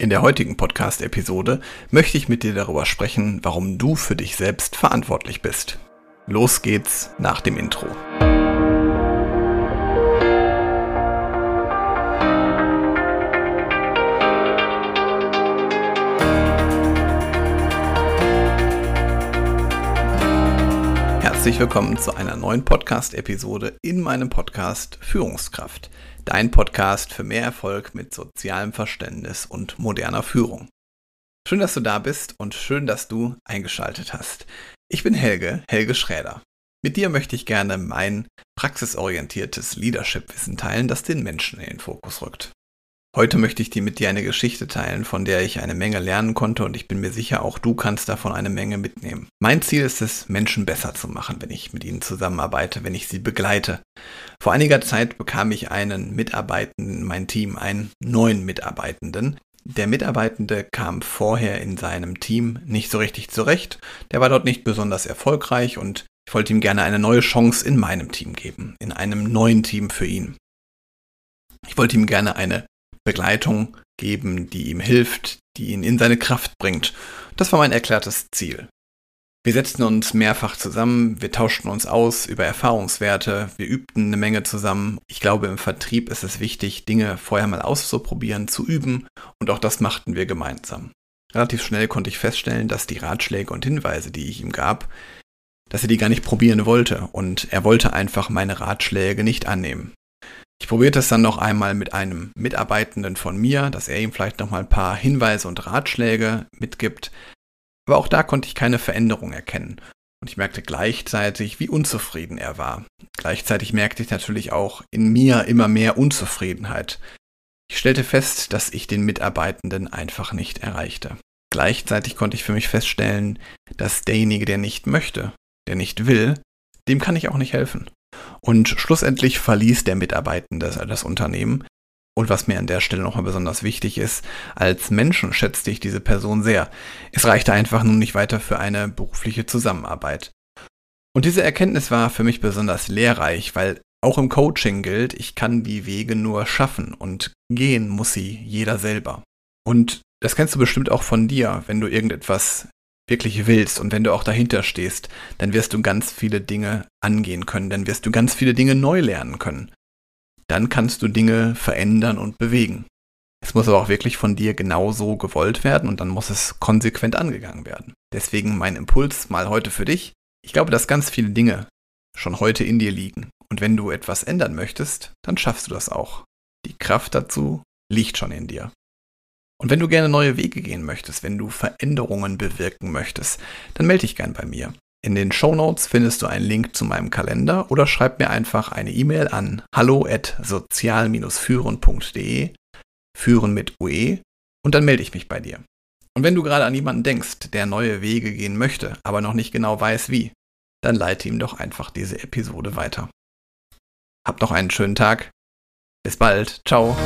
In der heutigen Podcast-Episode möchte ich mit dir darüber sprechen, warum du für dich selbst verantwortlich bist. Los geht's nach dem Intro. Herzlich willkommen zu einer neuen Podcast-Episode in meinem Podcast Führungskraft dein Podcast für mehr Erfolg mit sozialem Verständnis und moderner Führung. Schön, dass du da bist und schön, dass du eingeschaltet hast. Ich bin Helge, Helge Schräder. Mit dir möchte ich gerne mein praxisorientiertes Leadership-Wissen teilen, das den Menschen in den Fokus rückt. Heute möchte ich dir mit dir eine Geschichte teilen, von der ich eine Menge lernen konnte und ich bin mir sicher, auch du kannst davon eine Menge mitnehmen. Mein Ziel ist es, Menschen besser zu machen, wenn ich mit ihnen zusammenarbeite, wenn ich sie begleite. Vor einiger Zeit bekam ich einen Mitarbeitenden in mein Team, einen neuen Mitarbeitenden. Der Mitarbeitende kam vorher in seinem Team nicht so richtig zurecht. Der war dort nicht besonders erfolgreich und ich wollte ihm gerne eine neue Chance in meinem Team geben, in einem neuen Team für ihn. Ich wollte ihm gerne eine Begleitung geben, die ihm hilft, die ihn in seine Kraft bringt. Das war mein erklärtes Ziel. Wir setzten uns mehrfach zusammen, wir tauschten uns aus über Erfahrungswerte, wir übten eine Menge zusammen. Ich glaube, im Vertrieb ist es wichtig, Dinge vorher mal auszuprobieren, zu üben und auch das machten wir gemeinsam. Relativ schnell konnte ich feststellen, dass die Ratschläge und Hinweise, die ich ihm gab, dass er die gar nicht probieren wollte und er wollte einfach meine Ratschläge nicht annehmen. Ich probierte es dann noch einmal mit einem Mitarbeitenden von mir, dass er ihm vielleicht noch mal ein paar Hinweise und Ratschläge mitgibt. Aber auch da konnte ich keine Veränderung erkennen. Und ich merkte gleichzeitig, wie unzufrieden er war. Gleichzeitig merkte ich natürlich auch in mir immer mehr Unzufriedenheit. Ich stellte fest, dass ich den Mitarbeitenden einfach nicht erreichte. Gleichzeitig konnte ich für mich feststellen, dass derjenige, der nicht möchte, der nicht will, dem kann ich auch nicht helfen. Und schlussendlich verließ der Mitarbeitende das Unternehmen. Und was mir an der Stelle nochmal besonders wichtig ist, als Menschen schätzte ich diese Person sehr. Es reichte einfach nun nicht weiter für eine berufliche Zusammenarbeit. Und diese Erkenntnis war für mich besonders lehrreich, weil auch im Coaching gilt, ich kann die Wege nur schaffen und gehen muss sie jeder selber. Und das kennst du bestimmt auch von dir, wenn du irgendetwas wirklich willst und wenn du auch dahinter stehst, dann wirst du ganz viele Dinge angehen können, dann wirst du ganz viele Dinge neu lernen können. Dann kannst du Dinge verändern und bewegen. Es muss aber auch wirklich von dir genauso gewollt werden und dann muss es konsequent angegangen werden. Deswegen mein Impuls mal heute für dich. Ich glaube, dass ganz viele Dinge schon heute in dir liegen. Und wenn du etwas ändern möchtest, dann schaffst du das auch. Die Kraft dazu liegt schon in dir. Und wenn du gerne neue Wege gehen möchtest, wenn du Veränderungen bewirken möchtest, dann melde dich gern bei mir. In den Show Notes findest du einen Link zu meinem Kalender oder schreib mir einfach eine E-Mail an hallo@sozial-führen.de, führen mit UE und dann melde ich mich bei dir. Und wenn du gerade an jemanden denkst, der neue Wege gehen möchte, aber noch nicht genau weiß wie, dann leite ihm doch einfach diese Episode weiter. Hab noch einen schönen Tag. Bis bald. Ciao.